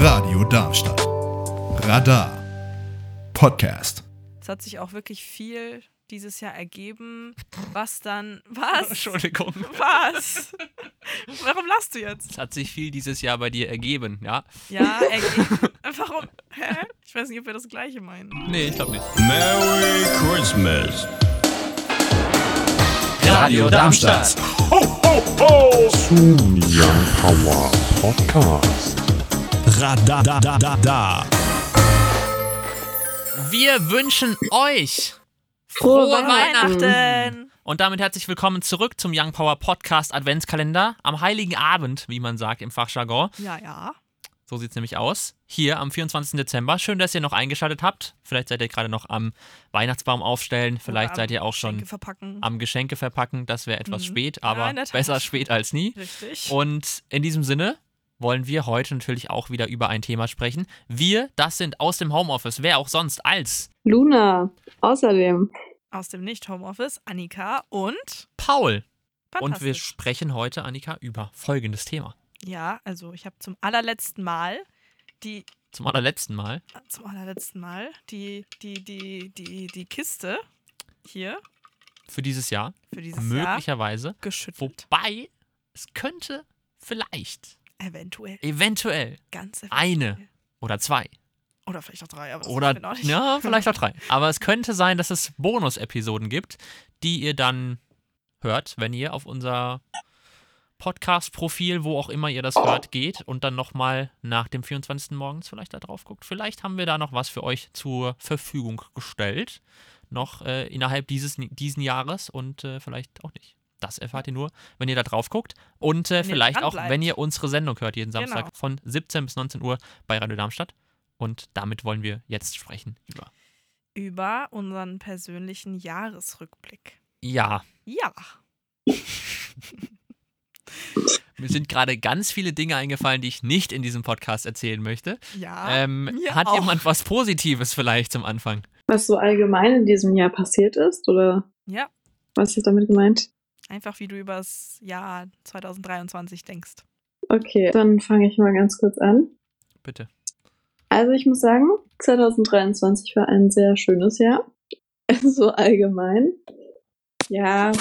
Radio Darmstadt. Radar. Podcast. Es hat sich auch wirklich viel dieses Jahr ergeben, was dann. Was? Entschuldigung. Was? Warum lachst du jetzt? Es hat sich viel dieses Jahr bei dir ergeben, ja? Ja, ergeben. Warum? Hä? Ich weiß nicht, ob wir das Gleiche meinen. Nee, ich glaube nicht. Merry Christmas. Radio Darmstadt. Zum Young Power Podcast. Radadadada. Wir wünschen euch Frohe Weihnachten! und damit herzlich willkommen zurück zum Young Power Podcast Adventskalender am Heiligen Abend, wie man sagt im Fachjargon. Ja, ja. So sieht es nämlich aus. Hier am 24. Dezember. Schön, dass ihr noch eingeschaltet habt. Vielleicht seid ihr gerade noch am Weihnachtsbaum aufstellen. Vielleicht seid ihr auch Geschenke schon verpacken. am Geschenke verpacken. Das wäre etwas Mhm. spät, Ja, aber Tat. besser spät als nie. Richtig. Und in diesem Sinne wollen wir heute natürlich auch wieder über ein Thema sprechen. Wir, das sind aus dem Homeoffice. Wer auch sonst als Luna, außerdem. Aus dem Nicht-Homeoffice, Annika und. Paul. Und wir sprechen heute, Annika, über folgendes Thema. Ja, also ich habe zum allerletzten Mal die. Zum allerletzten Mal. Zum allerletzten Mal die, die, die, die, die Kiste hier Für dieses Jahr. für dieses Jahr möglicherweise. geschüttelt. Wobei, es könnte vielleicht, Eventuell. eventuell Ganz eventuell. eine oder zwei Oder vielleicht auch drei, aber das oder noch nicht. ja, vielleicht auch drei. Aber es könnte sein, dass es Bonus-Episoden gibt, die ihr dann hört, wenn ihr auf unser Podcast-Profil, wo auch immer ihr das hört, geht und dann nochmal nach dem 24. morgens vielleicht da drauf guckt. Vielleicht haben wir da noch was für euch zur Verfügung gestellt. Noch äh, innerhalb dieses diesen Jahres und äh, vielleicht auch nicht. Das erfahrt ihr nur, wenn ihr da drauf guckt. Und äh, vielleicht auch, wenn ihr unsere Sendung hört, jeden Samstag Genau. von 17 bis 19 Uhr bei Radio Darmstadt. Und damit wollen wir jetzt sprechen über. Über unseren persönlichen Jahresrückblick. Ja, Ja. mir sind gerade ganz viele Dinge eingefallen, die ich nicht in diesem Podcast erzählen möchte. Ja. ähm, mir hat auch. jemand was Positives vielleicht zum Anfang? Was so allgemein in diesem Jahr passiert ist? Oder Ja. was ist damit gemeint? Einfach wie du über das Jahr 2023 denkst. Okay, dann fange ich mal ganz kurz an. Bitte. Also ich muss sagen, 2023 war ein sehr schönes Jahr. So allgemein. Ja.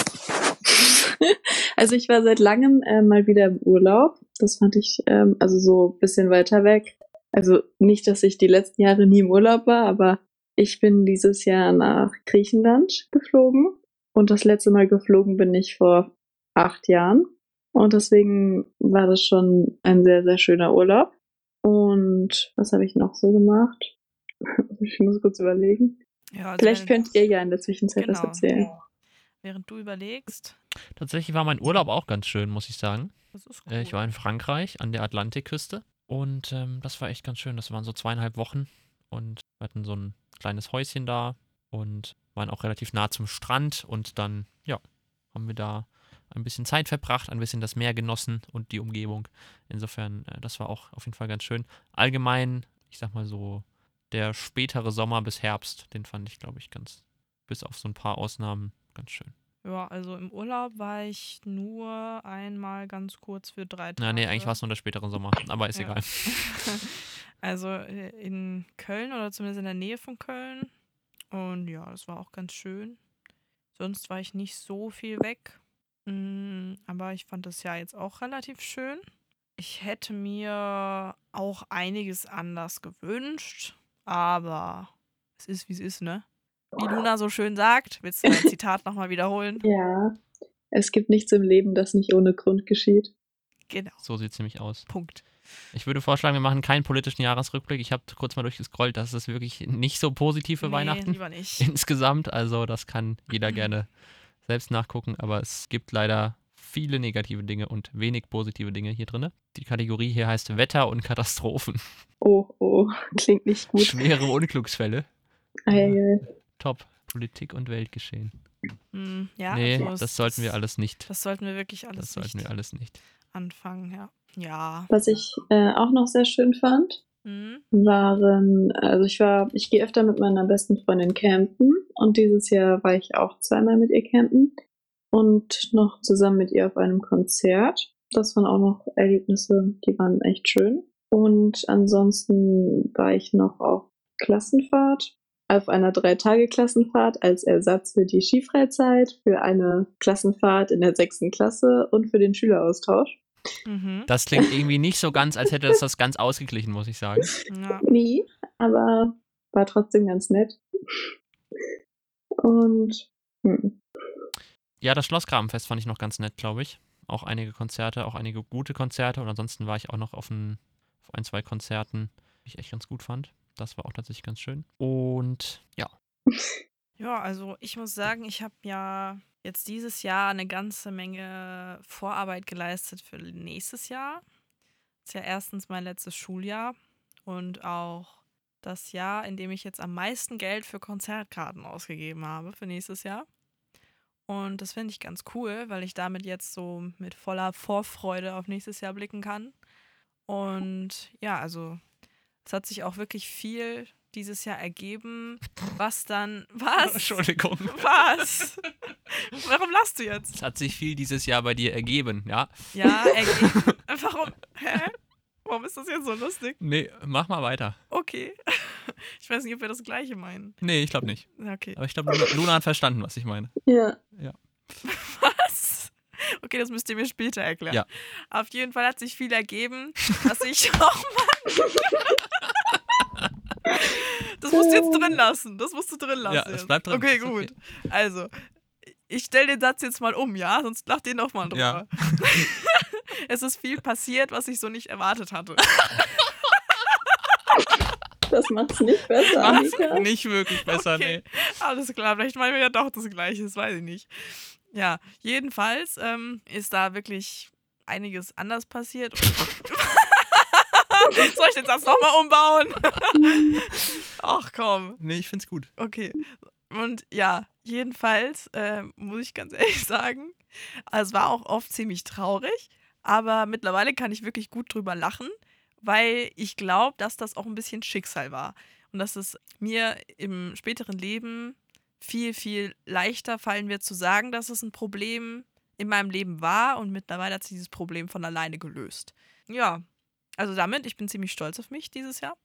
Also ich war seit langem äh, mal wieder im Urlaub. Das fand ich ähm, also so ein bisschen weiter weg. Also nicht, dass ich die letzten Jahre nie im Urlaub war, aber ich bin dieses Jahr nach Griechenland geflogen. Und das letzte Mal geflogen bin ich vor acht Jahren. Und deswegen war das schon ein sehr, sehr schöner Urlaub. Und was habe ich noch so gemacht? Ich muss kurz überlegen. Ja, also Vielleicht könnt ihr ja in der Zwischenzeit was Genau. erzählen. Während du überlegst, Tatsächlich war mein Urlaub auch ganz schön, muss ich sagen. das ist gut. Äh, ich war in Frankreich an der Atlantikküste und ähm, das war echt ganz schön. Das waren so zweieinhalb Wochen und wir hatten so ein kleines Häuschen da und waren auch relativ nah zum Strand und dann, ja, haben wir da ein bisschen Zeit verbracht, ein bisschen das Meer genossen und die Umgebung. Insofern, äh, das war auch auf jeden Fall ganz schön. Allgemein, ich sag mal so, der spätere Sommer bis Herbst, den fand ich, glaube ich, ganz, bis auf so ein paar Ausnahmen, ganz schön. Ja, also im Urlaub war ich nur einmal ganz kurz für drei Tage. Na, nee, eigentlich war es nur der spätere Sommer, aber ist Ja. egal. Also äh, in Köln oder zumindest in der Nähe von Köln. Und ja, das war auch ganz schön. Sonst war ich nicht so viel weg. Mm, aber ich fand das Jahr jetzt auch relativ schön. Ich hätte mir auch einiges anders gewünscht, aber es ist, wie es ist, ne? Wie Luna so schön sagt, willst du dein Zitat nochmal wiederholen? Ja. Es gibt nichts im Leben, das nicht ohne Grund geschieht. Genau, So sieht es nämlich aus. Punkt. Ich würde vorschlagen, wir machen keinen politischen Jahresrückblick. Ich habe kurz mal durchgescrollt, das ist wirklich nicht so positiv für Nee, Weihnachten lieber nicht. insgesamt. Also das kann jeder gerne selbst nachgucken, aber es gibt leider viele negative Dinge und wenig positive Dinge hier drin. Die Kategorie hier heißt Wetter und Katastrophen. Oh, oh, klingt nicht gut. Schwere Unglücksfälle. Eieiei. Top. Politik und Weltgeschehen. Mm, ja, nee, also das sollten wir alles nicht. Das sollten wir wirklich alles Das sollten nicht wir alles nicht. anfangen, ja. Ja. Was ich äh, auch noch sehr schön fand, Mhm. waren, also ich war, ich gehe öfter mit meiner besten Freundin campen und dieses Jahr war ich auch zweimal mit ihr campen und noch zusammen mit ihr auf einem Konzert. das waren auch noch Erlebnisse, die waren echt schön. Und ansonsten war ich noch auf Klassenfahrt, auf einer Drei-Tage-Klassenfahrt als Ersatz für die Skifreizeit, für eine Klassenfahrt in der sechsten Klasse und für den Schüleraustausch. Mhm. Das klingt irgendwie nicht so ganz, als hätte das das ganz ausgeglichen, muss ich sagen. Ja. Nie, aber war trotzdem ganz nett. Und hm, Ja, das Schlossgrabenfest fand ich noch ganz nett, glaube ich. Auch einige Konzerte, auch einige gute Konzerte. Und ansonsten war ich auch noch auf ein, auf ein zwei Konzerten, die ich echt ganz gut fand. Das war auch tatsächlich ganz schön. Und ja, Ja, also ich muss sagen, ich habe ja jetzt dieses Jahr eine ganze Menge Vorarbeit geleistet für nächstes Jahr. ist ja erstens mein letztes Schuljahr und auch das Jahr, in dem ich jetzt am meisten Geld für Konzertkarten ausgegeben habe für nächstes Jahr. Und das finde ich ganz cool, weil ich damit jetzt so mit voller Vorfreude auf nächstes Jahr blicken kann. Und ja, also es hat sich auch wirklich viel dieses Jahr ergeben, was dann. Was? Entschuldigung. Was? Warum lachst du jetzt? Es hat sich viel dieses Jahr bei dir ergeben, ja? Ja, ergeben. Warum? Hä? Warum ist das jetzt so lustig? Nee, mach mal weiter. Okay. Ich weiß nicht, ob wir das gleiche meinen. Nee, ich glaube nicht. Ja, Okay. Aber ich glaube, Luna, Luna hat verstanden, was ich meine. ja, Was? Okay, das müsst ihr mir später erklären. Ja. Auf jeden Fall hat sich viel ergeben, dass ich. Oh Mann! Das musst du jetzt drin lassen. Das musst du drin lassen. Ja, es jetzt. bleibt drin. Okay, Ist okay. gut. Also, ich stelle den Satz jetzt mal um, ja? Sonst lacht ihr nochmal drüber. Ja. es ist viel passiert, was ich so nicht erwartet hatte. das macht's nicht besser, Macht's Annika. nicht wirklich besser, Okay. nee. Alles klar, vielleicht meinen wir ja doch das Gleiche, das weiß ich nicht. Ja, jedenfalls ähm, ist da wirklich einiges anders passiert. Soll ich den Satz nochmal umbauen? Ach komm, Nee, ich find's gut. okay. Und ja, jedenfalls äh, muss ich ganz ehrlich sagen, also es war auch oft ziemlich traurig, aber mittlerweile kann ich wirklich gut drüber lachen, weil ich glaube, dass das auch ein bisschen Schicksal war. Und dass es mir im späteren Leben viel, viel leichter fallen wird zu sagen, dass es ein Problem in meinem Leben war und mittlerweile hat sich dieses Problem von alleine gelöst. Ja, also damit, ich bin ziemlich stolz auf mich dieses Jahr,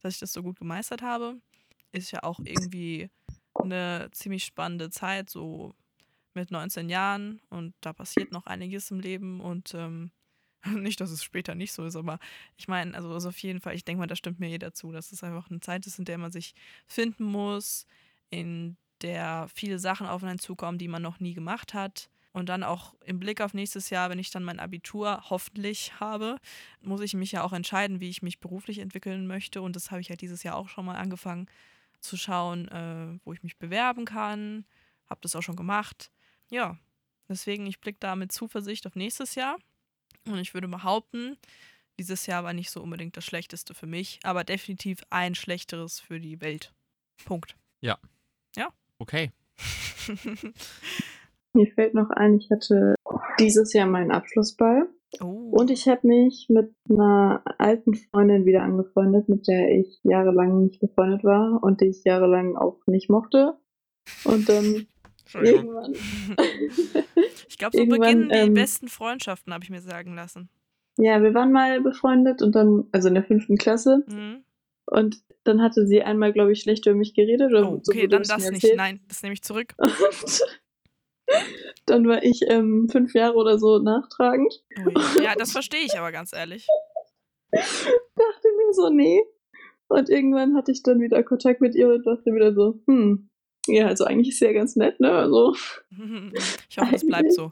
dass ich das so gut gemeistert habe. Ist ja auch irgendwie eine ziemlich spannende Zeit, so mit 19 Jahren und da passiert noch einiges im Leben und ähm, nicht, dass es später nicht so ist, aber ich meine, also, also auf jeden Fall, ich denke mal, da stimmt mir jeder zu, dass es einfach eine Zeit ist, in der man sich finden muss, in der viele Sachen auf einen zukommen, die man noch nie gemacht hat. Und dann auch im Blick auf nächstes Jahr, wenn ich dann mein Abitur hoffentlich habe, muss ich mich ja auch entscheiden, wie ich mich beruflich entwickeln möchte. Und das habe ich ja dieses Jahr auch schon mal angefangen zu schauen, äh, wo ich mich bewerben kann. Habe das auch schon gemacht. Ja, deswegen, ich blicke da mit Zuversicht auf nächstes Jahr. Und ich würde behaupten, dieses Jahr war nicht so unbedingt das Schlechteste für mich, aber definitiv ein schlechteres für die Welt. Punkt. Okay. Mir fällt noch ein, ich hatte dieses Jahr meinen Abschlussball Oh. und ich habe mich mit einer alten Freundin wieder angefreundet, mit der ich jahrelang nicht befreundet war und die ich jahrelang auch nicht mochte. Und dann irgendwann. Ich glaube, so beginnen die ähm, besten Freundschaften, habe ich mir sagen lassen. ja, wir waren mal befreundet und dann, also in der fünften Klasse. Mhm. Und dann hatte sie einmal, glaube ich, schlecht über mich geredet. Oder Oh, so okay, wurde dann das nicht. erzählt. Nein, das nehme ich zurück. Und dann war ich ähm, fünf Jahre oder so nachtragend. Ja, das verstehe ich aber ganz ehrlich. Dachte mir so, nee. Und irgendwann hatte ich dann wieder Kontakt mit ihr und dachte wieder so, hm, ja, also eigentlich ist sie ja ganz nett, ne? Also Ich hoffe, es bleibt so.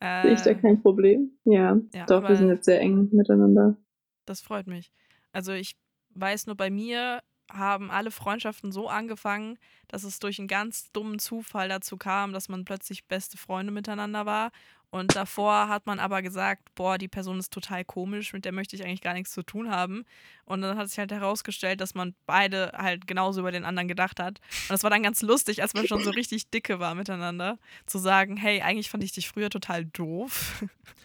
sehe ich da Äh, kein Problem. Ja, ja, doch, wir sind jetzt sehr eng miteinander. Das freut mich. Also ich weiß nur, bei mir haben alle Freundschaften so angefangen, dass es durch einen ganz dummen Zufall dazu kam, dass man plötzlich beste Freunde miteinander war. Und davor hat man aber gesagt, boah, die Person ist total komisch, mit der möchte ich eigentlich gar nichts zu tun haben. Und dann hat sich halt herausgestellt, dass man beide halt genauso über den anderen gedacht hat. Und das war dann ganz lustig, als man schon so richtig dicke war miteinander, zu sagen, hey, eigentlich fand ich dich früher total doof.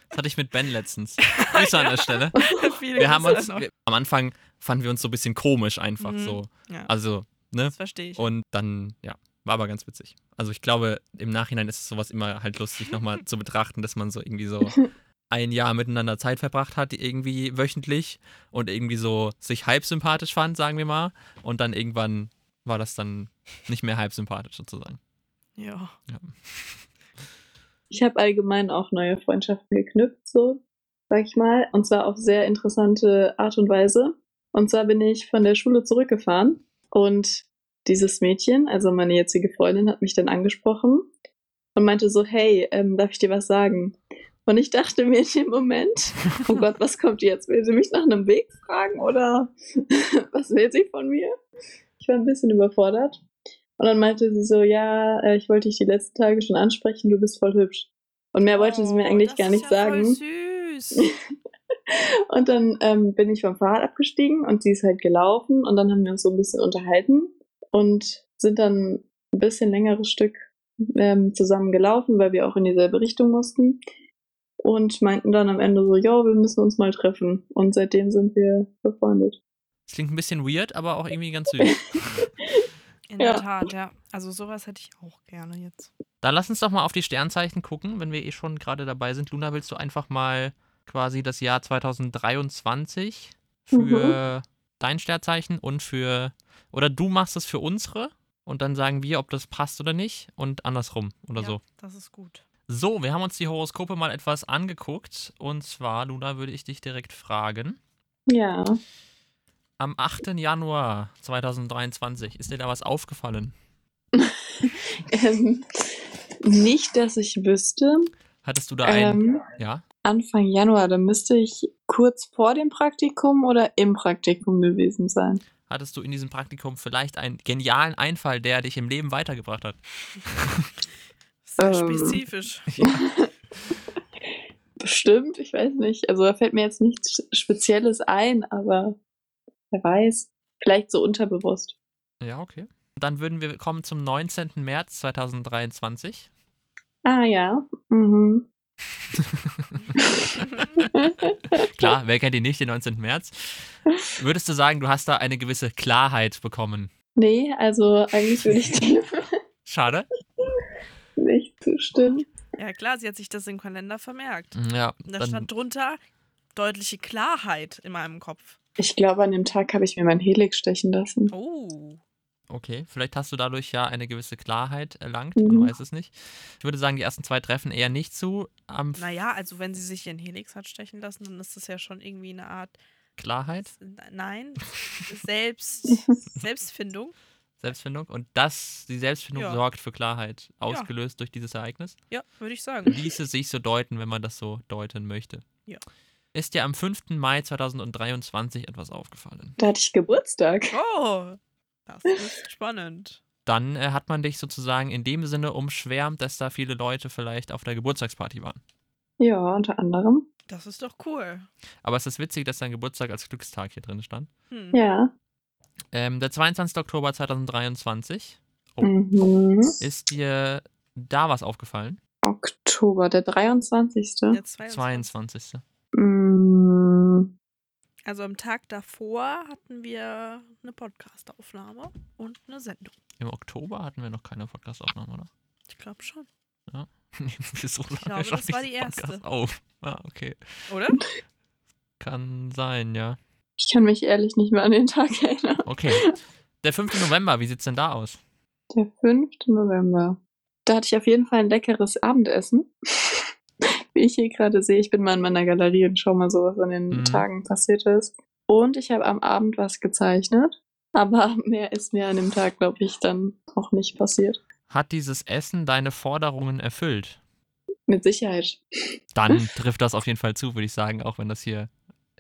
Das hatte ich mit Ben letztens. Grüße an der Stelle. Wir haben uns, wir, am Anfang fanden wir uns so ein bisschen komisch einfach Mhm. so. Ja, Also, ne? das verstehe ich. Und dann, ja, war aber ganz witzig. Also ich glaube, im Nachhinein ist sowas immer halt lustig, nochmal zu betrachten, dass man so irgendwie so ein Jahr miteinander Zeit verbracht hat, irgendwie wöchentlich und irgendwie so sich halb sympathisch fand, sagen wir mal. Und dann irgendwann war das dann nicht mehr halb sympathisch sozusagen. Ja. Ja. Ich habe allgemein auch neue Freundschaften geknüpft, so, sag ich mal. Und zwar auf sehr interessante Art und Weise. Und zwar bin ich von der Schule zurückgefahren und dieses Mädchen, also meine jetzige Freundin, hat mich dann angesprochen und meinte so, hey, ähm, darf ich dir was sagen? Und ich dachte mir in dem Moment, oh Gott, was kommt jetzt? Will sie mich nach einem Weg fragen oder was will sie von mir? Ich war ein bisschen überfordert. Und dann meinte sie so, ja, äh, ich wollte dich die letzten Tage schon ansprechen, du bist voll hübsch. Und mehr wollte sie mir Oh, eigentlich gar nicht ja sagen. Voll süß. Und dann ähm, bin ich vom Fahrrad abgestiegen und sie ist halt gelaufen und dann haben wir uns so ein bisschen unterhalten und sind dann ein bisschen längeres Stück ähm, zusammen gelaufen, weil wir auch in dieselbe Richtung mussten und meinten dann am Ende so, ja, wir müssen uns mal treffen und seitdem sind wir befreundet. Das klingt ein bisschen weird, aber auch irgendwie ganz süß. In Ja. der Tat, ja. Also sowas hätte ich auch gerne jetzt. Dann lass uns doch mal auf die Sternzeichen gucken, wenn wir eh schon gerade dabei sind. Luna, willst du einfach mal quasi das Jahr 2023 für dein Sternzeichen und für, oder du machst es für unsere und dann sagen wir, ob das passt oder nicht und andersrum oder ja, so. Das ist gut. So, wir haben uns die Horoskope mal etwas angeguckt und zwar, Luna, würde ich dich direkt fragen. Ja, Am 8. Januar 2023, ist dir da was aufgefallen? ähm, nicht, dass ich wüsste. Hattest du da Ähm, ja? Anfang Januar, da müsste ich kurz vor dem Praktikum oder im Praktikum gewesen sein. Hattest du in diesem Praktikum vielleicht einen genialen Einfall, der dich im Leben weitergebracht hat? Sehr Ähm. spezifisch. Bestimmt, ich weiß nicht. Also da fällt mir jetzt nichts Spezielles ein, aber wer weiß. Vielleicht so unterbewusst. Ja, okay. Dann würden wir kommen zum 19. März 2023. Ah ja. Mhm. Klar, wer kennt ihn nicht, den 19. März? Würdest du sagen, du hast da eine gewisse Klarheit bekommen? nee, also eigentlich würde ich dem Schade. nicht zustimmen. ja klar, sie hat sich das im Kalender vermerkt. Ja, Da dann, stand drunter deutliche Klarheit in meinem Kopf. Ich glaube, an dem Tag habe ich mir mein Helix stechen lassen. Oh. Okay, vielleicht hast du dadurch ja eine gewisse Klarheit erlangt, Mhm. man weiß es nicht. Ich würde sagen, die ersten zwei treffen eher nicht zu. Am Naja, also wenn sie sich ihren Helix hat stechen lassen, dann ist das ja schon irgendwie eine Art, Klarheit, nein, Selbst, Selbstfindung. Selbstfindung und das, die Selbstfindung Ja. sorgt für Klarheit, ausgelöst durch dieses Ereignis. Ja, würde ich sagen. ließe sich so deuten, wenn man das so deuten möchte. Ja. Ist dir am 5. Mai 2023 etwas aufgefallen? Da hatte ich Geburtstag. Oh, das ist spannend. Dann äh, hat man dich sozusagen in dem Sinne umschwärmt, dass da viele Leute vielleicht auf der Geburtstagsparty waren. Ja, unter anderem. Das ist doch cool. Aber es ist witzig, dass dein Geburtstag als Glückstag hier drin stand. Hm. Ja. Ähm, der 22. Oktober 2023. Oh, Mhm. Ist dir da was aufgefallen? Oktober, der 23. Der 22. 22. Also am Tag davor hatten wir eine Podcast-Aufnahme und eine Sendung. Im Oktober hatten wir noch keine Podcastaufnahme, oder? Ich glaube schon. Wieso ich glaube, das war die erste. Auf. Ah, okay. Oder? Kann sein, ja. ich kann mich ehrlich nicht mehr an den Tag erinnern. Okay. Der 5. November, wie sieht's denn da aus? Der 5. November. Da hatte ich auf jeden Fall ein leckeres Abendessen. Wie ich hier gerade sehe, ich bin mal in meiner Galerie und schau mal so, was an den Mhm. Tagen passiert ist. Und ich habe am Abend was gezeichnet. Aber mehr ist mir an dem Tag, glaube ich, dann auch nicht passiert. Hat dieses Essen deine Forderungen erfüllt? Mit Sicherheit. Dann trifft das auf jeden Fall zu, würde ich sagen, auch wenn das hier,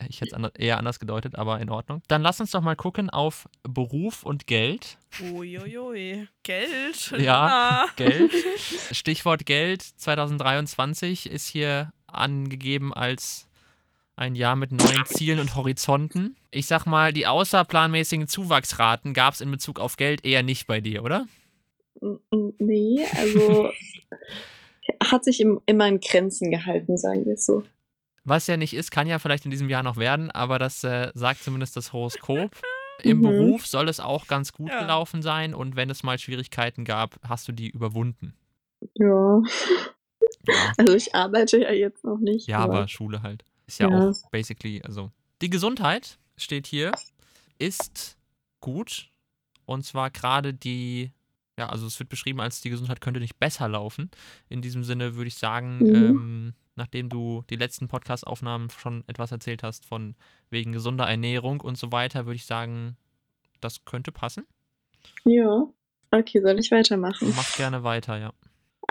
ich hätte es eher anders gedeutet, aber in Ordnung. Dann lass uns doch mal gucken auf Beruf und Geld. Uiuiui. Geld? Ja, Na. Geld. Stichwort Geld 2023 ist hier angegeben als ein Jahr mit neuen Zielen und Horizonten. Ich sag mal, die außerplanmäßigen Zuwachsraten gab es in Bezug auf Geld eher nicht bei dir, oder? Nee, also hat sich im, immer in Grenzen gehalten, sagen wir es so. Was ja nicht ist, kann ja vielleicht in diesem Jahr noch werden, aber das äh, sagt zumindest das Horoskop. Im Mhm. Beruf soll es auch ganz gut Ja. gelaufen sein und wenn es mal Schwierigkeiten gab, hast du die überwunden. Ja. Ja, Also ich arbeite ja jetzt noch nicht. ja aber Schule halt. Ist ja, Ja. auch basically, also. Die Gesundheit steht hier, ist gut. Und zwar gerade die, ja, also es wird beschrieben als die Gesundheit könnte nicht besser laufen. In diesem Sinne würde ich sagen, Mhm. ähm, nachdem du die letzten Podcast-Aufnahmen schon etwas erzählt hast von wegen gesunder Ernährung und so weiter, würde ich sagen, das könnte passen. Ja. Okay, soll ich weitermachen? Mach gerne weiter, ja.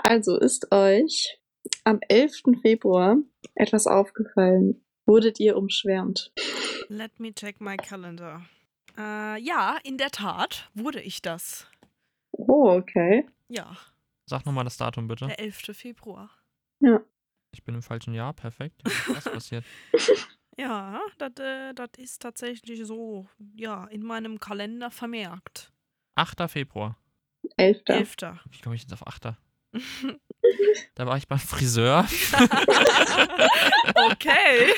Also ist euch am 11. Februar etwas aufgefallen? Wurdet ihr umschwärmt? Let me check my calendar. Äh, ja, in der Tat wurde ich das. Oh, okay. Ja, Sag nochmal das Datum bitte. der 11. Februar. Ich bin im falschen Jahr, perfekt. Was passiert? Ja, das äh, ist tatsächlich so, ja, in meinem Kalender vermerkt. 8. Februar. 11. 11. Wie komme ich jetzt auf 8.? Da war ich beim Friseur okay.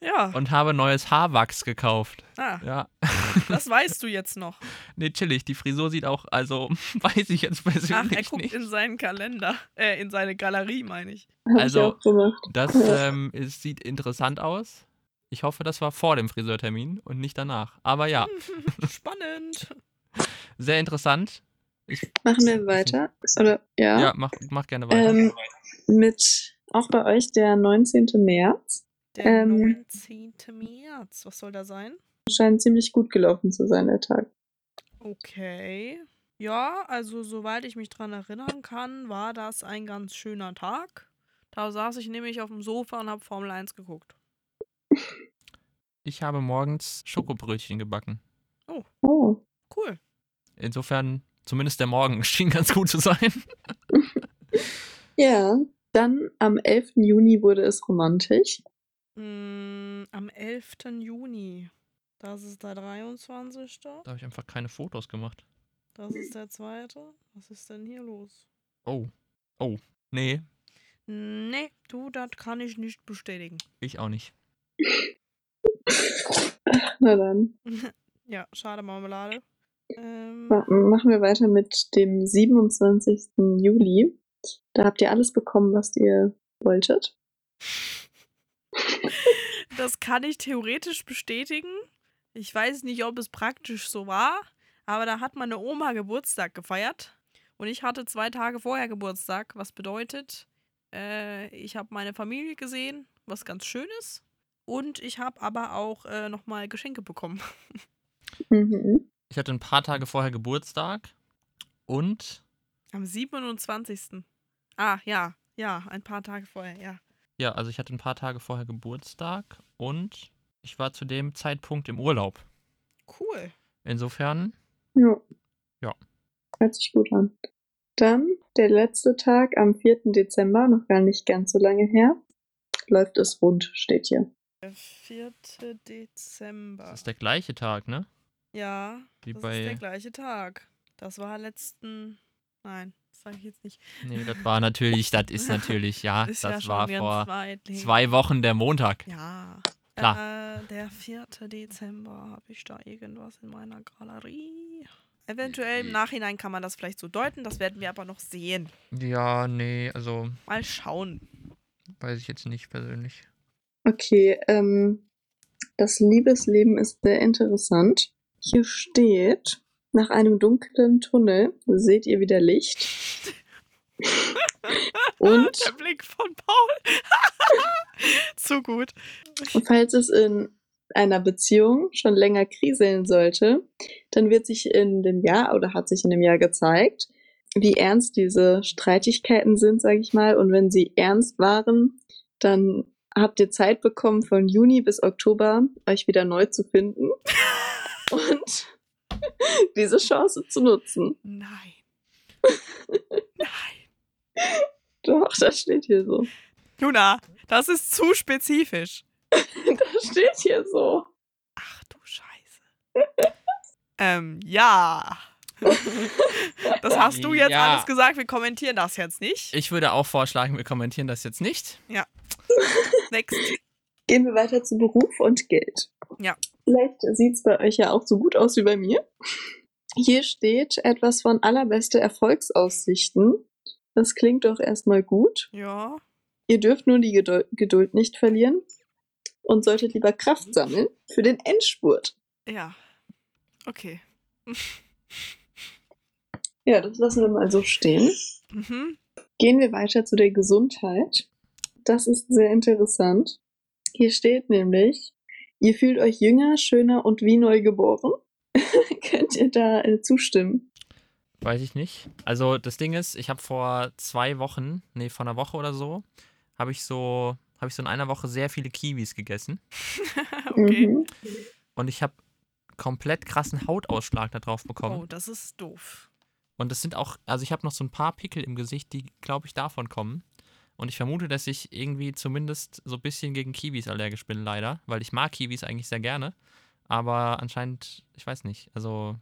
Ja, und habe neues Haarwachs gekauft. ah, Ja. das weißt du jetzt noch. Nee, chillig. Die Frisur sieht auch, also weiß ich jetzt persönlich Ach, er guckt nicht. in seinen Kalender, äh, in seine Galerie, meine ich. Hab Also- ich. Das ähm, es sieht interessant aus. Ich hoffe, das war vor dem Friseurtermin und nicht danach. Aber ja, Spannend. sehr interessant. Ich, Machen wir weiter? Oder ja? ja, mach, mach gerne weiter. Ähm, mit auch bei euch der 19. März. Der Ähm. 19. März, was soll da sein? Scheint ziemlich gut gelaufen zu sein, der Tag. Okay. Ja, also soweit ich mich dran erinnern kann, war das ein ganz schöner Tag. Da saß ich nämlich auf dem Sofa und habe Formel 1 geguckt. Ich habe morgens Schokobrötchen gebacken. Oh. Cool. Insofern, zumindest der Morgen schien ganz gut zu sein. Ja, dann am 11. Juni wurde es romantisch. Mm, am 11. Juni. Das ist der 23. Da habe ich einfach keine Fotos gemacht. Das ist der 2. Was ist denn hier los? Oh. Oh. Nee, Nee, du, das kann ich nicht bestätigen. ich auch nicht. Na dann. ja, schade Marmelade. Ähm, Ma- Machen wir weiter mit dem 27. Juli. Da habt ihr alles bekommen, was ihr wolltet. Das kann ich theoretisch bestätigen. Ich weiß nicht, ob es praktisch so war, aber da hat meine Oma Geburtstag gefeiert und ich hatte zwei Tage vorher Geburtstag, was bedeutet, äh, ich habe meine Familie gesehen, was ganz schön ist. Und ich habe aber auch äh, nochmal Geschenke bekommen. Mhm. Ich hatte ein paar Tage vorher Geburtstag und Am 27. Ah, ja, ja, ein paar Tage vorher, ja. Ja, also ich hatte ein paar Tage vorher Geburtstag und ich war zu dem Zeitpunkt im Urlaub. Cool. Insofern, Ja. Ja. Hört sich gut an. Dann der letzte Tag am 4. Dezember, noch gar nicht ganz so lange her. Läuft es rund, steht hier. Der 4. Dezember. das ist der gleiche Tag, ne? Ja, Wie das ist der bei. gleiche Tag. Das war letzten. Nein, sage ich jetzt nicht. Nee, das war natürlich, das ist natürlich, ja, ist ja das schon war vor zwei Wochen der Montag. Ja. Klar. Äh, der 4. Dezember habe ich da irgendwas in meiner Galerie. Eventuell im Nachhinein kann man das vielleicht so deuten, das werden wir aber noch sehen. Ja, nee, also Mal schauen. weiß ich jetzt nicht persönlich. Okay, ähm, das Liebesleben ist sehr interessant. Hier steht, nach einem dunklen Tunnel seht ihr wieder Licht. Und Der Blick von Paul. Zu gut. falls es in einer Beziehung schon länger kriseln sollte, dann wird sich in dem Jahr oder hat sich in dem Jahr gezeigt, wie ernst diese Streitigkeiten sind, sage ich mal. Und wenn sie ernst waren, dann habt ihr Zeit bekommen, von Juni bis Oktober euch wieder neu zu finden und diese Chance zu nutzen. Nein. Nein. Doch, das steht hier so. Luna, das ist zu spezifisch. Das steht hier so. Ach du Scheiße. ähm, ja. Das hast du jetzt Ja. alles gesagt. Wir kommentieren das jetzt nicht. Ich würde auch vorschlagen, wir kommentieren das jetzt nicht. Next. Gehen wir weiter zu Beruf und Geld. Ja. Vielleicht sieht es bei euch ja auch so gut aus wie bei mir. Hier steht etwas von allerbeste Erfolgsaussichten. Das klingt doch erstmal gut. Ja. Ihr dürft nur die Geduld, Geduld nicht verlieren und solltet lieber Kraft sammeln für den Endspurt. Ja. Okay. Ja, das lassen wir mal so stehen. Mhm. Gehen wir weiter zu der Gesundheit. Das ist sehr interessant. Hier steht nämlich, ihr fühlt euch jünger, schöner und wie neu geboren. Könnt ihr da äh, zustimmen? Weiß ich nicht. Also das Ding ist, ich habe vor zwei Wochen, nee, vor einer Woche oder so, habe ich so, habe ich so in einer Woche sehr viele Kiwis gegessen. okay. Mhm. Und ich habe komplett krassen Hautausschlag da drauf bekommen. Oh, das ist doof. Und das sind auch, also ich habe noch so ein paar Pickel im Gesicht, die, glaube ich, davon kommen. Und ich vermute, dass ich irgendwie zumindest so ein bisschen gegen Kiwis allergisch bin, leider. Weil ich mag Kiwis eigentlich sehr gerne. Aber anscheinend, ich weiß nicht, also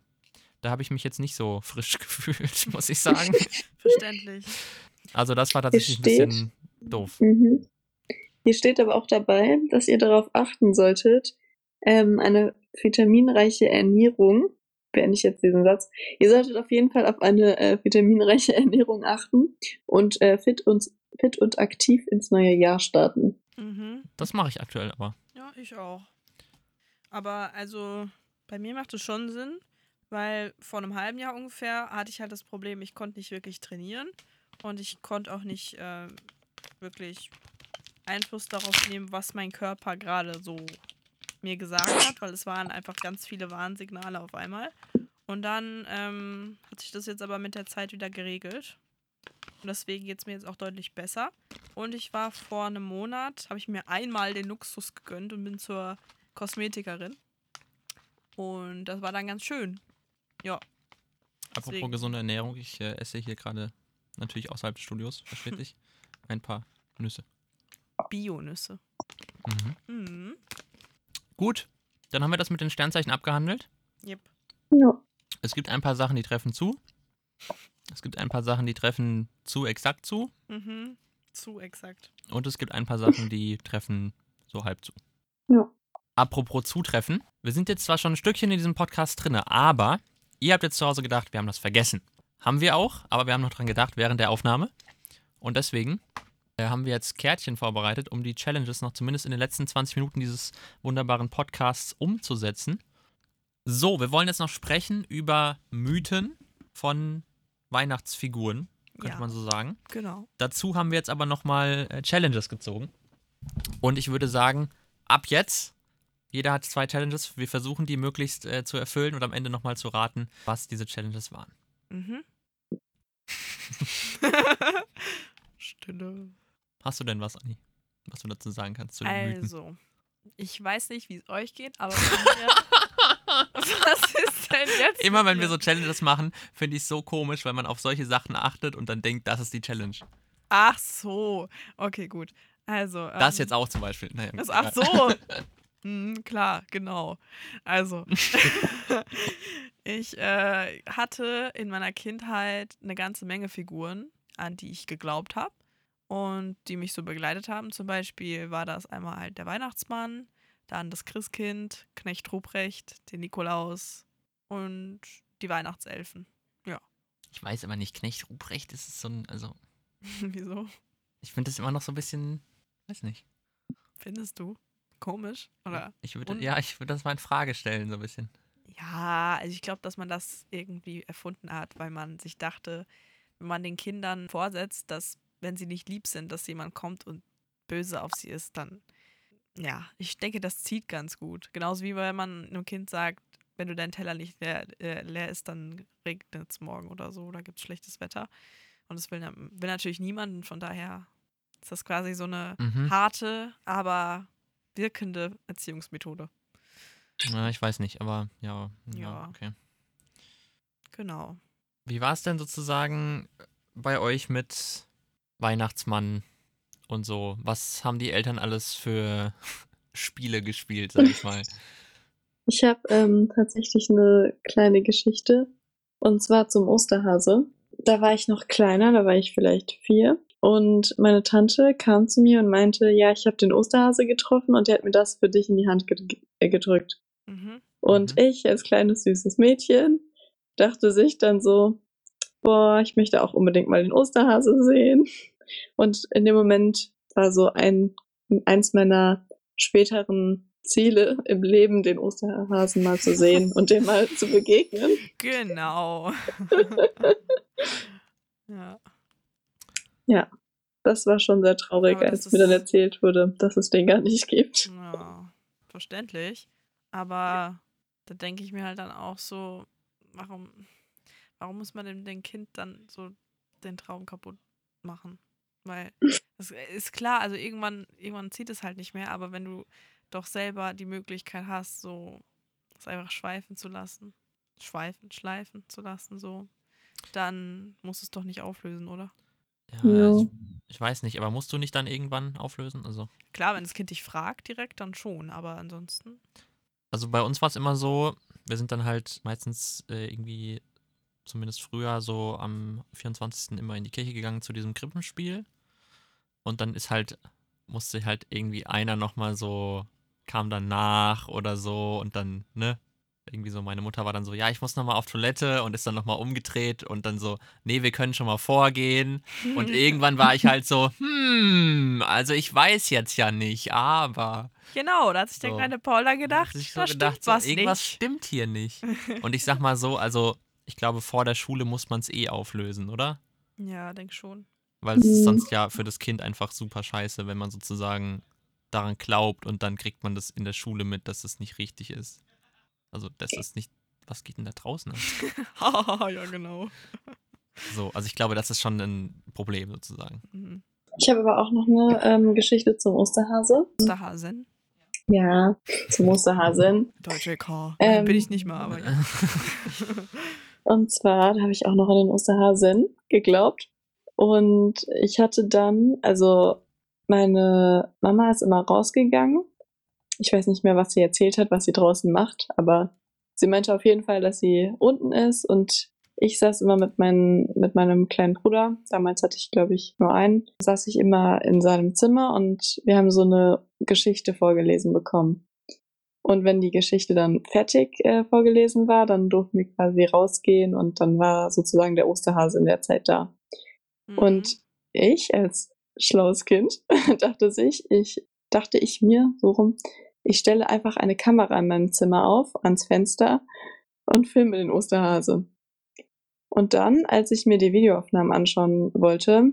da habe ich mich jetzt nicht so frisch gefühlt, muss ich sagen. Verständlich. Also das war tatsächlich ein steht- bisschen doof. Mhm. Hier steht aber auch dabei, dass ihr darauf achten solltet, ähm, eine vitaminreiche Ernährung, beende ich jetzt diesen Satz, ihr solltet auf jeden Fall auf eine äh, vitaminreiche Ernährung achten und äh, fit, und fit und aktiv ins neue Jahr starten. Mhm. Das mache ich aktuell aber. Ja, ich auch. Aber also, bei mir macht es schon Sinn, weil vor einem halben Jahr ungefähr hatte ich halt das Problem, ich konnte nicht wirklich trainieren und ich konnte auch nicht äh, wirklich Einfluss darauf nehmen, was mein Körper gerade so mir gesagt hat, weil es waren einfach ganz viele Warnsignale auf einmal. Und dann ähm, hat sich das jetzt aber mit der Zeit wieder geregelt. Und deswegen geht es mir jetzt auch deutlich besser. Und ich war vor einem Monat, habe ich mir einmal den Luxus gegönnt und bin zur Kosmetikerin. Und das war dann ganz schön. Ja. Apropos Deswegen. gesunde Ernährung, ich äh, esse hier gerade natürlich außerhalb des Studios, versteht sich, ein paar Nüsse. Bionüsse. Mhm. Mhm. Gut, dann haben wir das mit den Sternzeichen abgehandelt. Yep. Ja. Es gibt ein paar Sachen, die treffen zu. Es gibt ein paar Sachen, die treffen zu exakt zu. Mhm. Zu exakt. Und es gibt ein paar Sachen, die treffen so halb zu. Ja. Apropos zutreffen. Wir sind jetzt zwar schon ein Stückchen in diesem Podcast drinne, aber ihr habt jetzt zu Hause gedacht, wir haben das vergessen. Haben wir auch, aber wir haben noch dran gedacht während der Aufnahme. Und deswegen haben wir jetzt Kärtchen vorbereitet, um die Challenges noch zumindest in den letzten 20 Minuten dieses wunderbaren Podcasts umzusetzen. So, wir wollen jetzt noch sprechen über Mythen von Weihnachtsfiguren, könnte Ja. man so sagen. Genau. Dazu haben wir jetzt aber nochmal äh, Challenges gezogen. Und ich würde sagen, ab jetzt, jeder hat zwei Challenges. Wir versuchen die möglichst äh, zu erfüllen und am Ende nochmal zu raten, was diese Challenges waren. Mhm. Stille. Hast du denn was, Anni, was du dazu sagen kannst zu den Mythen? Also, ich weiß nicht, wie es euch geht, aber was ist denn jetzt? Immer wenn wir so Challenges machen, finde ich es so komisch, weil man auf solche Sachen achtet und dann denkt, das ist die Challenge. Ach so. Okay, gut. Also. Das ähm, jetzt auch zum Beispiel. Naja, Das, ach so. Hm, klar, genau. Also, ich äh, hatte in meiner Kindheit eine ganze Menge Figuren, an die ich geglaubt habe und die mich so begleitet haben. Zum Beispiel war das einmal halt der Weihnachtsmann, dann das Christkind, Knecht Ruprecht, den Nikolaus und die Weihnachtselfen. Ich weiß aber nicht, Knecht Ruprecht ist es so ein, also, Wieso? ich finde das immer noch so ein bisschen, weiß nicht. Findest du? Komisch? Oder? Ich würde, ja, ich würde das mal in Frage stellen, so ein bisschen. Ja, also ich glaube, dass man das irgendwie erfunden hat, weil man sich dachte, wenn man den Kindern vorsetzt, dass wenn sie nicht lieb sind, dass jemand kommt und böse auf sie ist, dann ja, ich denke, das zieht ganz gut. Genauso wie wenn man einem Kind sagt, wenn du deinen Teller nicht leer, äh, leer ist, dann regnet es morgen oder so oder gibt es schlechtes Wetter. Und das will, will natürlich niemanden, von daher ist das quasi so eine Mhm. harte, aber wirkende Erziehungsmethode. Ja, ich weiß nicht, aber ja, ja, Ja. okay. Genau. Wie war es denn sozusagen bei euch mit Weihnachtsmann und so? Was haben die Eltern alles für Spiele gespielt, sag ich mal? Ich habe ähm, tatsächlich eine kleine Geschichte. Und zwar zum Osterhase. Da war ich noch kleiner, da war ich vielleicht vier. Und meine Tante kam zu mir und meinte, ja, ich habe den Osterhase getroffen und der hat mir das für dich in die Hand ge äh, gedrückt. Mhm. Und Mhm. ich als kleines süßes Mädchen dachte sich dann so, boah, ich möchte auch unbedingt mal den Osterhase sehen. Und in dem Moment war so ein, eins meiner späteren Ziele im Leben, den Osterhasen mal zu sehen und dem mal zu begegnen. Genau. ja. Ja, das war schon sehr traurig, Aber als mir dann erzählt wurde, dass es den gar nicht gibt. ja, verständlich. Aber da denke ich mir halt dann auch so, warum, warum muss man dem, dem Kind dann so den Traum kaputt machen? Weil das ist klar, also irgendwann, irgendwann zieht es halt nicht mehr, aber wenn du doch selber die Möglichkeit hast, so es einfach schweifen zu lassen, schweifen, schleifen zu lassen, so, dann musst du es doch nicht auflösen, oder? Ja, Ja. Ich, ich weiß nicht, aber musst du nicht dann irgendwann auflösen? Also, Klar, wenn das Kind dich fragt direkt, dann schon, aber ansonsten. also bei uns war es immer so, wir sind dann halt meistens äh, irgendwie, zumindest früher, so am 24. immer in die Kirche gegangen zu diesem Krippenspiel. Und dann ist halt, musste halt irgendwie einer nochmal so, kam dann nach oder so und dann, ne? Irgendwie so, meine Mutter war dann so, ja, ich muss nochmal auf Toilette und ist dann nochmal umgedreht und dann so, nee, wir können schon mal vorgehen. Und irgendwann war ich halt so, hm, also ich weiß jetzt ja nicht, aber. Genau, da hat sich der So. kleine Paul dann gedacht, sich so da gedacht, stimmt so, was irgendwas nicht. stimmt hier nicht. Und ich sag mal so, also ich glaube, vor der Schule muss man es eh auflösen, oder? Ja, denk schon. Weil es ist sonst ja für das Kind einfach super scheiße, wenn man sozusagen daran glaubt und dann kriegt man das in der Schule mit, dass es nicht richtig ist. Also das ist nicht, was geht denn da draußen ab? ja, genau. So, also ich glaube, das ist schon ein Problem sozusagen. Mhm. Ich habe aber auch noch eine ähm, Geschichte zum Osterhase. Osterhasen. Ja, zum Osterhasen. Deutsche K. Ähm. Bin ich nicht mal, aber ja. Und zwar habe ich auch noch an den Osterhasen geglaubt. Und ich hatte dann, also meine Mama ist immer rausgegangen. Ich weiß nicht mehr, was sie erzählt hat, was sie draußen macht, aber sie meinte auf jeden Fall, dass sie unten ist und ich saß immer mit, meinen, mit meinem kleinen Bruder, damals hatte ich glaube ich nur einen, saß ich immer in seinem Zimmer und wir haben so eine Geschichte vorgelesen bekommen. Und wenn die Geschichte dann fertig äh, vorgelesen war, dann durften wir quasi rausgehen und dann war sozusagen der Osterhase in der Zeit da. Mhm. Und ich als schlaues Kind dachte sich, ich dachte ich mir so rum, ich stelle einfach eine Kamera in meinem Zimmer auf, ans Fenster und filme den Osterhase. Und dann, als ich mir die Videoaufnahmen anschauen wollte,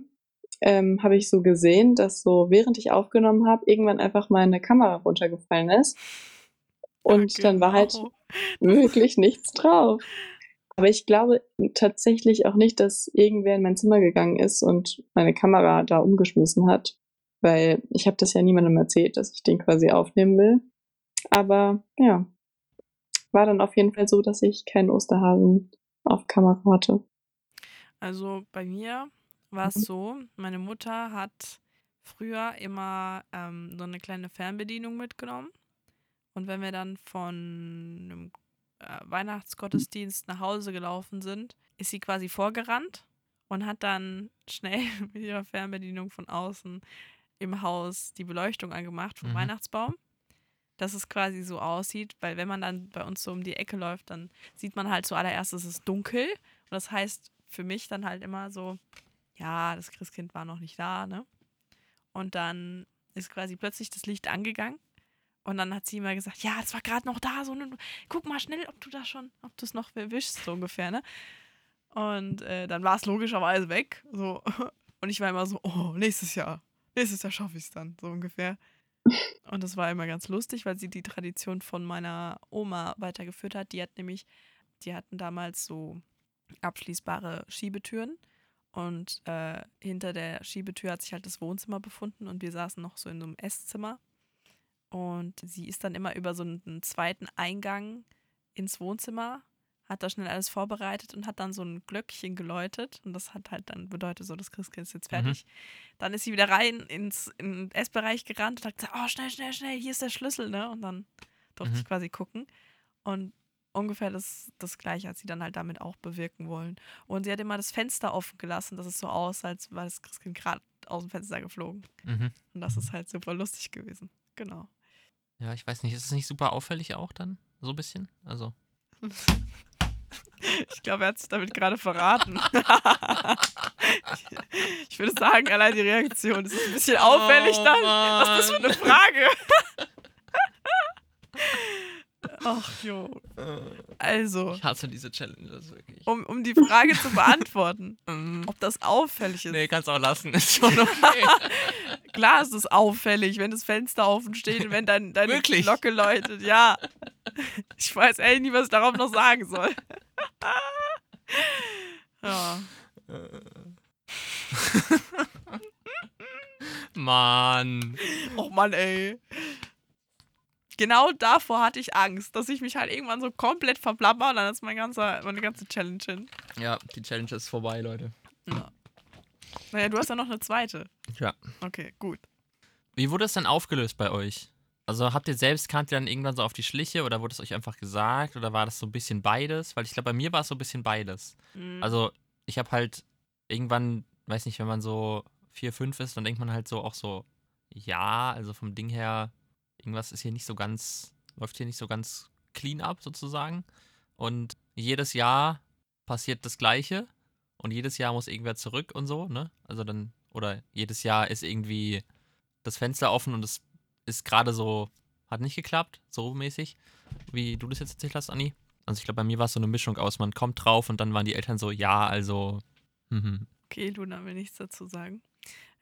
ähm, habe ich so gesehen, dass so während ich aufgenommen habe, irgendwann einfach meine Kamera runtergefallen ist. Und Ja, dann war halt wirklich nichts drauf. Aber ich glaube tatsächlich auch nicht, dass irgendwer in mein Zimmer gegangen ist und meine Kamera da umgeschmissen hat, weil ich habe das ja niemandem erzählt, dass ich den quasi aufnehmen will. Aber ja, war dann auf jeden Fall so, dass ich keinen Osterhasen auf Kamera hatte. Also bei mir war es Mhm. so, meine Mutter hat früher immer ähm, so eine kleine Fernbedienung mitgenommen. Und wenn wir dann von einem äh, Weihnachtsgottesdienst nach Hause gelaufen sind, ist sie quasi vorgerannt und hat dann schnell mit ihrer Fernbedienung von außen im Haus die Beleuchtung angemacht vom Mhm. Weihnachtsbaum. Dass es quasi so aussieht, weil wenn man dann bei uns so um die Ecke läuft, dann sieht man halt zuallererst, es ist dunkel. Und das heißt für mich dann halt immer so, ja, das Christkind war noch nicht da, ne? Und dann ist quasi plötzlich das Licht angegangen. Und dann hat sie immer gesagt, ja, das war gerade noch da, so, ne, guck mal schnell, ob du das schon, ob du es noch erwischst, so ungefähr, ne? Und äh, dann war es logischerweise weg, so. Und ich war immer so, oh, nächstes Jahr, nächstes Jahr schaffe ich es dann, so ungefähr. Und das war immer ganz lustig, weil sie die Tradition von meiner Oma weitergeführt hat. Die hat nämlich, die hatten damals so abschließbare Schiebetüren. Und äh, hinter der Schiebetür hat sich halt das Wohnzimmer befunden und wir saßen noch so in so einem Esszimmer. Und sie ist dann immer über so einen zweiten Eingang ins Wohnzimmer, hat da schnell alles vorbereitet und hat dann so ein Glöckchen geläutet. Und das hat halt dann bedeutet so, das Christkind ist jetzt Mhm. fertig. Dann ist sie wieder rein ins in den Essbereich gerannt und hat gesagt, oh, schnell, schnell, schnell, hier ist der Schlüssel, ne? Und dann durfte Mhm. ich quasi gucken. Und ungefähr das, das Gleiche hat sie dann halt damit auch bewirken wollen. Und sie hat immer das Fenster offen gelassen, dass es so aussah, als war das Christkind gerade aus dem Fenster geflogen. Mhm. Und das ist halt super lustig gewesen. Genau. Ja, ich weiß nicht, ist es nicht super auffällig auch dann? So ein bisschen? Also, Ich glaube, er hat sich damit gerade verraten. ich würde sagen, allein die Reaktion ist ein bisschen auffällig Oh, dann. Was ist das für eine Frage? Ach jo. Also, Ich hasse diese Challenges wirklich. um, um die Frage zu beantworten, Mm. ob das auffällig ist. Nee, kannst auch lassen. Ist schon okay. Klar ist es auffällig, wenn das Fenster offen steht und wenn dann deine Wirklich? Glocke läutet. Ja. Ich weiß ehrlich nicht, was ich darauf noch sagen soll. ja. Mann. Och Mann, ey. Genau davor hatte ich Angst, dass ich mich halt irgendwann so komplett verplapper und dann ist mein ganzer, meine ganze Challenge hin. Ja, die Challenge ist vorbei, Leute. Ja. Naja, du hast ja noch eine zweite. Ja. Okay, gut. Wie wurde es dann aufgelöst bei euch? Also habt ihr selbst, kamt ihr dann irgendwann so auf die Schliche oder wurde es euch einfach gesagt oder war das so ein bisschen beides? Weil ich glaube, bei mir war es so ein bisschen beides. Mhm. Also ich habe halt irgendwann, weiß nicht, wenn man so vier, fünf ist, dann denkt man halt so auch so, ja, also vom Ding her, irgendwas ist hier nicht so ganz, läuft hier nicht so ganz clean ab sozusagen. Und jedes Jahr passiert das Gleiche und jedes Jahr muss irgendwer zurück und so, ne? Also dann, oder jedes Jahr ist irgendwie das Fenster offen und es ist gerade so, hat nicht geklappt, so mäßig, wie du das jetzt erzählt hast, Anni. Also ich glaube, bei mir war es so eine Mischung aus, man kommt drauf und dann waren die Eltern so, ja, also, mhm. okay, Luna will nichts dazu sagen.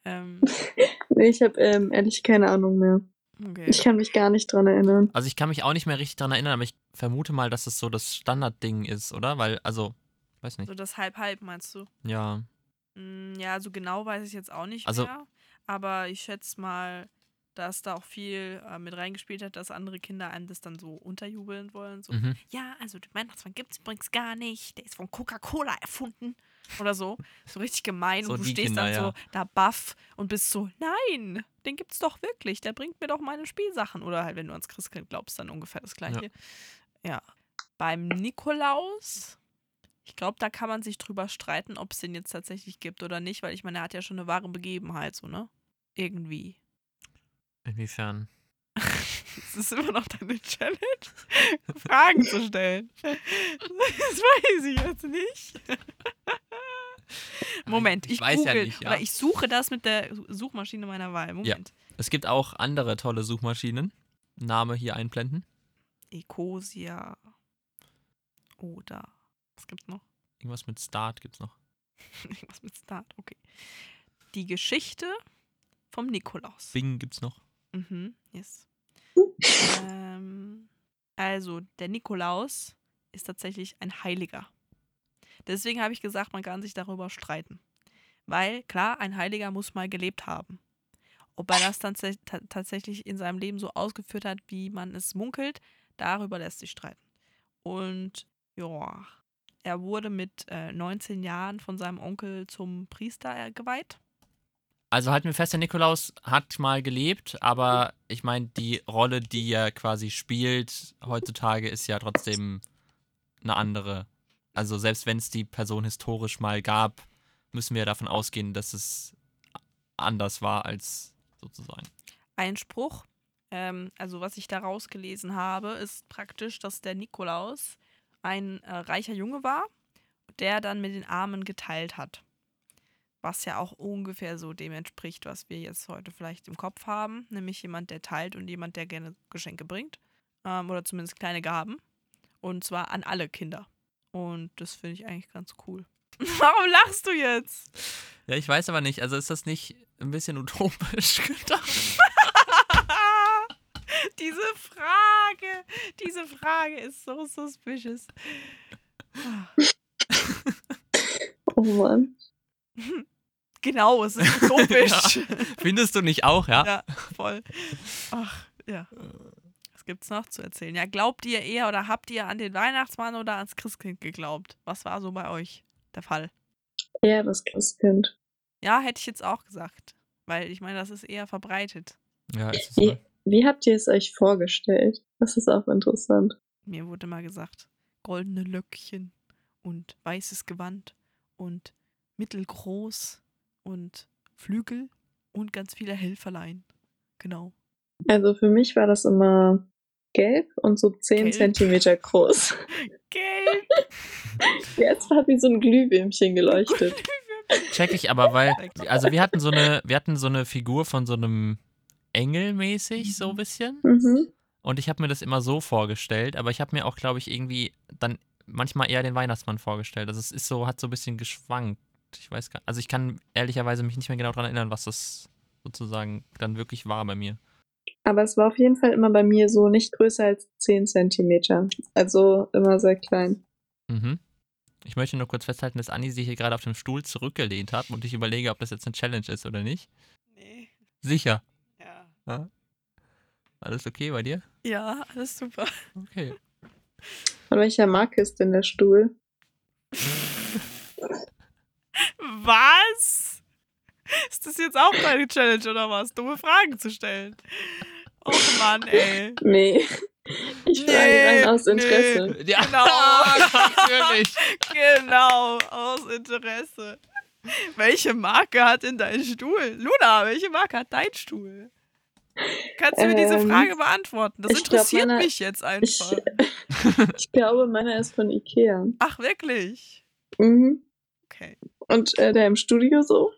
Ähm, Nee, ich habe ähm, ehrlich keine Ahnung mehr. Okay. Ich kann mich gar nicht dran erinnern. Also ich kann mich auch nicht mehr richtig daran erinnern, aber ich vermute mal, dass es so das Standardding ist, oder? Weil, also, weiß nicht. So das Halb-Halb meinst du? Ja. Mm, Ja, so genau weiß ich jetzt auch nicht Also- mehr. Aber ich schätze mal, dass da auch viel äh, mit reingespielt hat, dass andere Kinder einem das dann so unterjubeln wollen. So, Mhm. ja, also den Weihnachtsmann gibt es übrigens gar nicht. Der ist von Coca-Cola erfunden. Oder so. So richtig gemein. So und du stehst Kinder, dann ja. so da baff und bist so, nein, den gibt's doch wirklich. Der bringt mir doch meine Spielsachen. Oder halt, wenn du ans Christkind glaubst, dann ungefähr das Gleiche. Ja. Beim Nikolaus, ich glaube, da kann man sich drüber streiten, ob es den jetzt tatsächlich gibt oder nicht, weil ich meine, er hat ja schon eine wahre Begebenheit, so, ne? Irgendwie. Inwiefern? Es ist immer noch deine Challenge, Fragen zu stellen. Das weiß ich jetzt nicht. Moment, ich, Ich weiß ja google, nicht, ja. oder ich suche das mit der Suchmaschine meiner Wahl. Moment. Es gibt auch andere tolle Suchmaschinen. Name hier einblenden. Ecosia. Oder. Was gibt's noch? Irgendwas mit Start gibt's noch. Irgendwas mit Start, okay. Die Geschichte vom Nikolaus. Bing gibt's noch. Mhm, yes. Ähm, also, der Nikolaus ist tatsächlich ein Heiliger. Deswegen habe ich gesagt, man kann sich darüber streiten. Weil, klar, ein Heiliger muss mal gelebt haben. Ob er das dann tats- ta- tatsächlich in seinem Leben so ausgeführt hat, wie man es munkelt, darüber lässt sich streiten. Und ja, er wurde mit äh, 19 Jahren von seinem Onkel zum Priester äh, geweiht. Also halten wir fest, der Nikolaus hat mal gelebt, aber ich meine, die Rolle, die er quasi spielt heutzutage, ist ja trotzdem eine andere. Also selbst wenn es die Person historisch mal gab, müssen wir davon ausgehen, dass es anders war als sozusagen. ein Spruch. Ähm, also was ich da rausgelesen habe, ist praktisch, dass der Nikolaus ein äh, reicher Junge war, der dann mit den Armen geteilt hat. Was ja auch ungefähr so dem entspricht, was wir jetzt heute vielleicht im Kopf haben. Nämlich jemand, der teilt und jemand, der gerne Geschenke bringt. Ähm, oder zumindest kleine Gaben. Und zwar an alle Kinder. Und das finde ich eigentlich ganz cool. Warum lachst du jetzt? Ja, ich weiß aber nicht, also ist das nicht ein bisschen utopisch gedacht? diese Frage, diese Frage ist so suspicious. Oh Mann. Genau, es ist utopisch. Findest du nicht auch, ja? ja, voll. Ach, ja. Was gibt's noch zu erzählen? Ja, glaubt ihr eher oder habt ihr an den Weihnachtsmann oder ans Christkind geglaubt? Was war so bei euch der Fall? Ja, das Christkind. Ja, hätte ich jetzt auch gesagt. Weil ich meine, das ist eher verbreitet. Ja, ist es Wie, wie habt ihr es euch vorgestellt? Das ist auch interessant. Mir wurde mal gesagt, goldene Löckchen und weißes Gewand und mittelgroß und Flügel und ganz viele Helferlein. Genau. Also für mich war das immer gelb und so 10 Gelb. Zentimeter groß. Gelb. Jetzt hat wie so ein Glühwürmchen geleuchtet. Check ich aber, weil, also wir hatten so eine, wir hatten so eine Figur von so einem Engel mäßig, so ein bisschen. Mhm. Und ich habe mir das immer so vorgestellt, aber ich habe mir auch, glaube ich, irgendwie dann manchmal eher den Weihnachtsmann vorgestellt. Also es ist so, hat so ein bisschen geschwankt. Ich weiß gar also ich kann ehrlicherweise mich nicht mehr genau daran erinnern, was das sozusagen dann wirklich war bei mir. Aber es war auf jeden Fall immer bei mir so nicht größer als 10 Zentimeter. Also immer sehr klein. Mhm. Ich möchte nur kurz festhalten, dass Anni sich hier gerade auf dem Stuhl zurückgelehnt hat und ich überlege, ob das jetzt eine Challenge ist oder nicht. Nee. Sicher. Ja. Ja? Alles okay bei dir? Ja, alles super. Okay. Von welcher Marke ist denn der Stuhl? Was? Ist das jetzt auch deine Challenge oder was? Dumme Fragen zu stellen. Och Mann, ey. Nee. Ich frage Nee, rein aus Interesse. nee. Ja, Genau. natürlich. Genau, aus Interesse. Welche Marke hat denn dein Stuhl? Luna, welche Marke hat dein Stuhl? Kannst du mir diese Ähm, Frage beantworten? Das ich glaub, interessiert meiner- mich jetzt Ich, einfach. ich glaube, meiner ist von Ikea. Ach, wirklich? Mhm. Okay. Und äh, der im Studio so?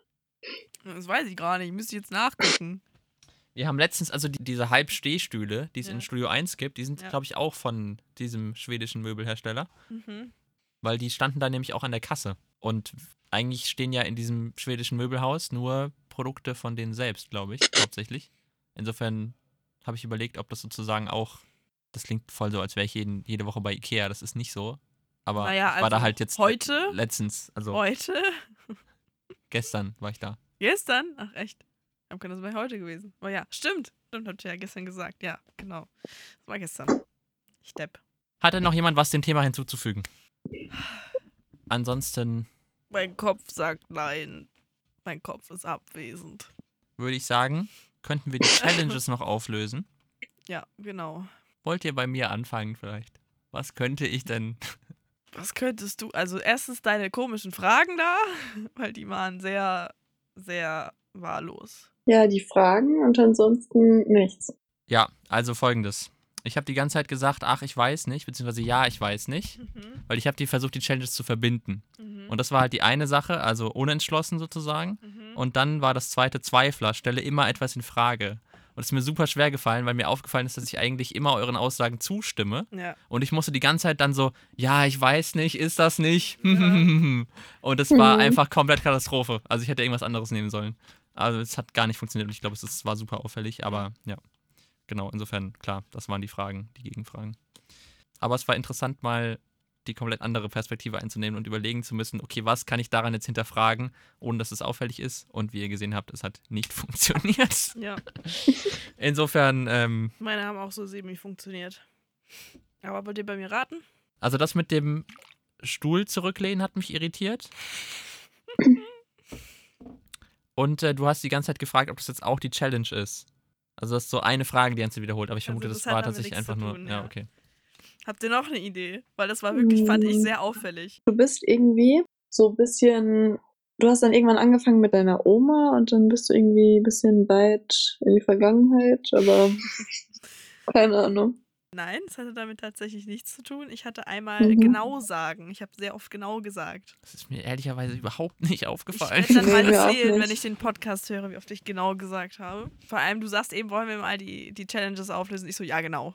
Das weiß ich gar nicht. Müsste ich jetzt nachgucken. Wir haben letztens, also die, diese Halbstehstühle, die es Ja. in Studio 1 gibt, die sind, Ja. glaube ich, auch von diesem schwedischen Möbelhersteller. Mhm. Weil die standen da nämlich auch an der Kasse. Und eigentlich stehen ja in diesem schwedischen Möbelhaus nur Produkte von denen selbst, glaube ich, hauptsächlich. Insofern habe ich überlegt, ob das sozusagen auch, das klingt voll so, als wäre ich jeden, jede Woche bei Ikea, das ist nicht so. Aber Naja, ich war da also halt jetzt heute? letztens, also Heute? gestern war ich da. Gestern? Ach, echt? Am kann das bei heute gewesen. Oh ja, stimmt. Stimmt, habt ihr ja gestern gesagt. Ja, genau. Das war gestern. Ich depp. Hat denn noch jemand was dem Thema hinzuzufügen? Ansonsten Mein Kopf sagt nein. Mein Kopf ist abwesend. würde ich sagen, könnten wir die Challenges noch auflösen. Ja, genau. Wollt ihr bei mir anfangen vielleicht? Was könnte ich denn? Was könntest du? Also, erstens deine komischen Fragen da, weil die waren sehr, sehr wahllos. Ja, die Fragen und ansonsten nichts. Ja, also folgendes. Ich habe die ganze Zeit gesagt, ach, ich weiß nicht, beziehungsweise ja, ich weiß nicht, Mhm. weil ich habe die versucht, die Challenges zu verbinden. Mhm. Und das war halt die eine Sache, also unentschlossen sozusagen. Mhm. Und dann war das zweite Zweifler, stelle immer etwas in Frage. Und es ist mir super schwer gefallen, weil mir aufgefallen ist, dass ich eigentlich immer euren Aussagen zustimme. ja. Und ich musste die ganze Zeit dann so, ja, ich weiß nicht, ist das nicht? Ja. Und es war Mhm. einfach komplett Katastrophe. Also ich hätte irgendwas anderes nehmen sollen. Also es hat gar nicht funktioniert und ich glaube, es ist, war super auffällig, aber ja. Genau, insofern, klar, das waren die Fragen, die Gegenfragen. Aber es war interessant, mal die komplett andere Perspektive einzunehmen und überlegen zu müssen, okay, was kann ich daran jetzt hinterfragen, ohne dass es auffällig ist? Und wie ihr gesehen habt, es hat nicht funktioniert. Ja. Insofern, ähm, Meine haben auch so semi funktioniert. Aber wollt ihr bei mir raten? Also das mit dem Stuhl zurücklehnen hat mich irritiert. Und äh, du hast die ganze Zeit gefragt, ob das jetzt auch die Challenge ist. Also das ist so eine Frage, die ganze wiederholt, aber ich Also vermute, das das, hat war tatsächlich einfach zu nur. tun, ja, ja. okay. Habt ihr noch eine Idee? Weil das war wirklich, fand ich, Mm. sehr auffällig. Du bist irgendwie so ein bisschen. Du hast dann irgendwann angefangen mit deiner Oma und dann bist du irgendwie ein bisschen weit in die Vergangenheit, aber keine Ahnung. Nein, es hatte damit tatsächlich nichts zu tun. Ich hatte einmal Mhm. genau sagen. Ich habe sehr oft genau gesagt. Das ist mir ehrlicherweise überhaupt nicht Ich aufgefallen. werde dann mal Nee, erzählen, wenn ich den Podcast höre, wie oft ich genau gesagt habe. Vor allem, du sagst eben, wollen wir mal die, die Challenges auflösen. Ich so, ja, genau.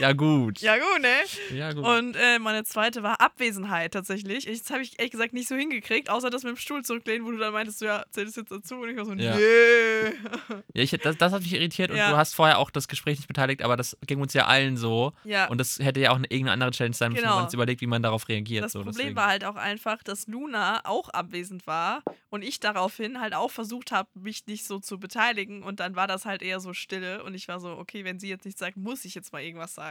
ja, gut. Ja, gut, ne? Ja, gut. Und äh, meine zweite war Abwesenheit tatsächlich. Jetzt habe ich ehrlich gesagt nicht so hingekriegt, außer das mit dem Stuhl zurücklehnen, wo du dann meintest, so, ja, zähl das jetzt dazu. Und ich war so, Ja. nee. ja, ich, das, das hat mich irritiert und Ja. du hast vorher auch das Gespräch nicht beteiligt, aber das ging uns ja allen so. ja. Und das hätte ja auch eine, irgendeine andere Challenge sein müssen, wo Genau. man uns überlegt, wie man darauf reagiert. Das so, Problem deswegen. war halt auch einfach, dass Luna auch abwesend war und ich daraufhin halt auch versucht habe, mich nicht so zu beteiligen und dann war das halt eher so Stille und ich war so, okay, wenn sie jetzt nichts sagt, muss ich jetzt mal irgendwas sagen.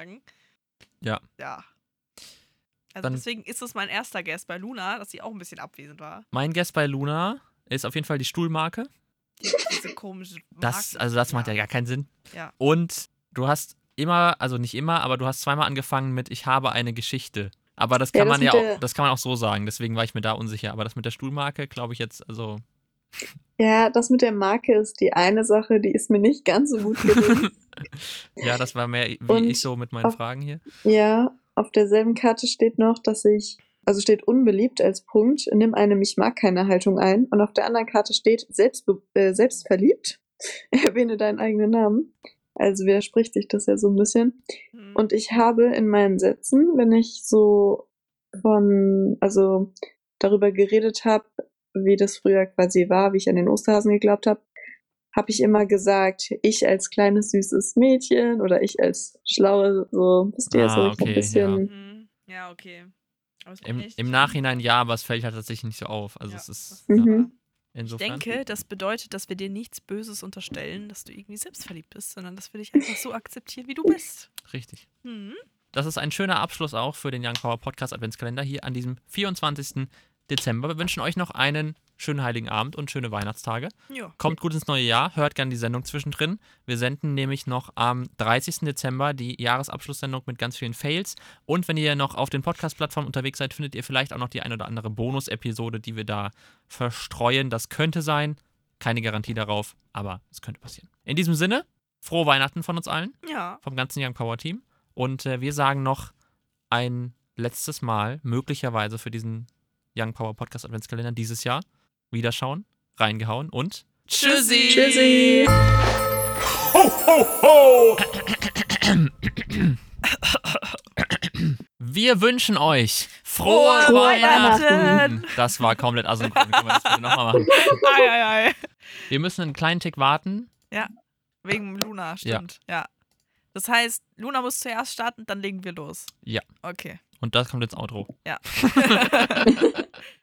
Ja. Ja. Also Dann- deswegen ist es mein erster Guess bei Luna, dass sie auch ein bisschen abwesend war. Mein Guess bei Luna ist auf jeden Fall die Stuhlmarke. Die, diese komische Das, Marke- also das macht ja gar keinen Sinn. Ja. Und du hast immer, also nicht immer, aber du hast zweimal angefangen mit Ich habe eine Geschichte. Aber das Ja, kann das man ja auch, das kann man auch so sagen, deswegen war ich mir da unsicher. Aber das mit der Stuhlmarke, glaube ich jetzt, also. Ja, das mit der Marke ist die eine Sache, die ist mir nicht ganz so gut gelungen. ja, das war mehr wie Und ich so mit meinen auf- Fragen hier. ja, auf derselben Karte steht noch, dass ich, also steht unbeliebt als Punkt, nimm eine Ich mag keine Haltung ein. Und auf der anderen Karte steht selbstbe äh, selbstverliebt. Erwähne deinen eigenen Namen. Also widerspricht sich das ja so ein bisschen. Hm. Und ich habe in meinen Sätzen, wenn ich so von, also darüber geredet habe, wie das früher quasi war, wie ich an den Osterhasen geglaubt habe, habe ich immer gesagt, ich als kleines süßes Mädchen oder ich als schlaue, so, wisst ihr, Ah, so ich okay, ein bisschen, Ja, okay. Aber es war Im, Im Nachhinein ja, aber es fällt halt tatsächlich nicht so auf. Also Ja, es ist ja, Mhm. Ich insofern. denke, das bedeutet, dass wir dir nichts Böses unterstellen, dass du irgendwie selbstverliebt bist, sondern dass wir dich einfach so akzeptieren, wie du bist. Richtig. Hm. Das ist ein schöner Abschluss auch für den Young Power Podcast Adventskalender hier an diesem 24. Dezember. Wir wünschen euch noch einen schönen Heiligen Abend und schöne Weihnachtstage. Ja. Kommt gut ins neue Jahr, hört gerne die Sendung zwischendrin. Wir senden nämlich noch am 30. Dezember die Jahresabschlusssendung mit ganz vielen Fails. Und wenn ihr noch auf den Podcast-Plattformen unterwegs seid, findet ihr vielleicht auch noch die ein oder andere Bonus-Episode, die wir da verstreuen. Das könnte sein. Keine Garantie darauf, aber es könnte passieren. In diesem Sinne, frohe Weihnachten von uns allen, Ja. vom ganzen Young Power Team. Und äh, wir sagen noch ein letztes Mal, möglicherweise für diesen Young Power Podcast Adventskalender dieses Jahr, wiederschauen, reingehauen und Tschüssi. Tschüssi! Wir wünschen euch frohe, Frohe Weihnachten. Weihnachten. Das war komplett asynchron. Können wir das bitte nochmal machen? Ei, ei, ei. Wir müssen einen kleinen Tick warten. Wegen Luna, stimmt. Ja. Das heißt, Luna muss zuerst starten, dann legen wir los. Ja. Okay. Und das kommt ins Outro. Ja.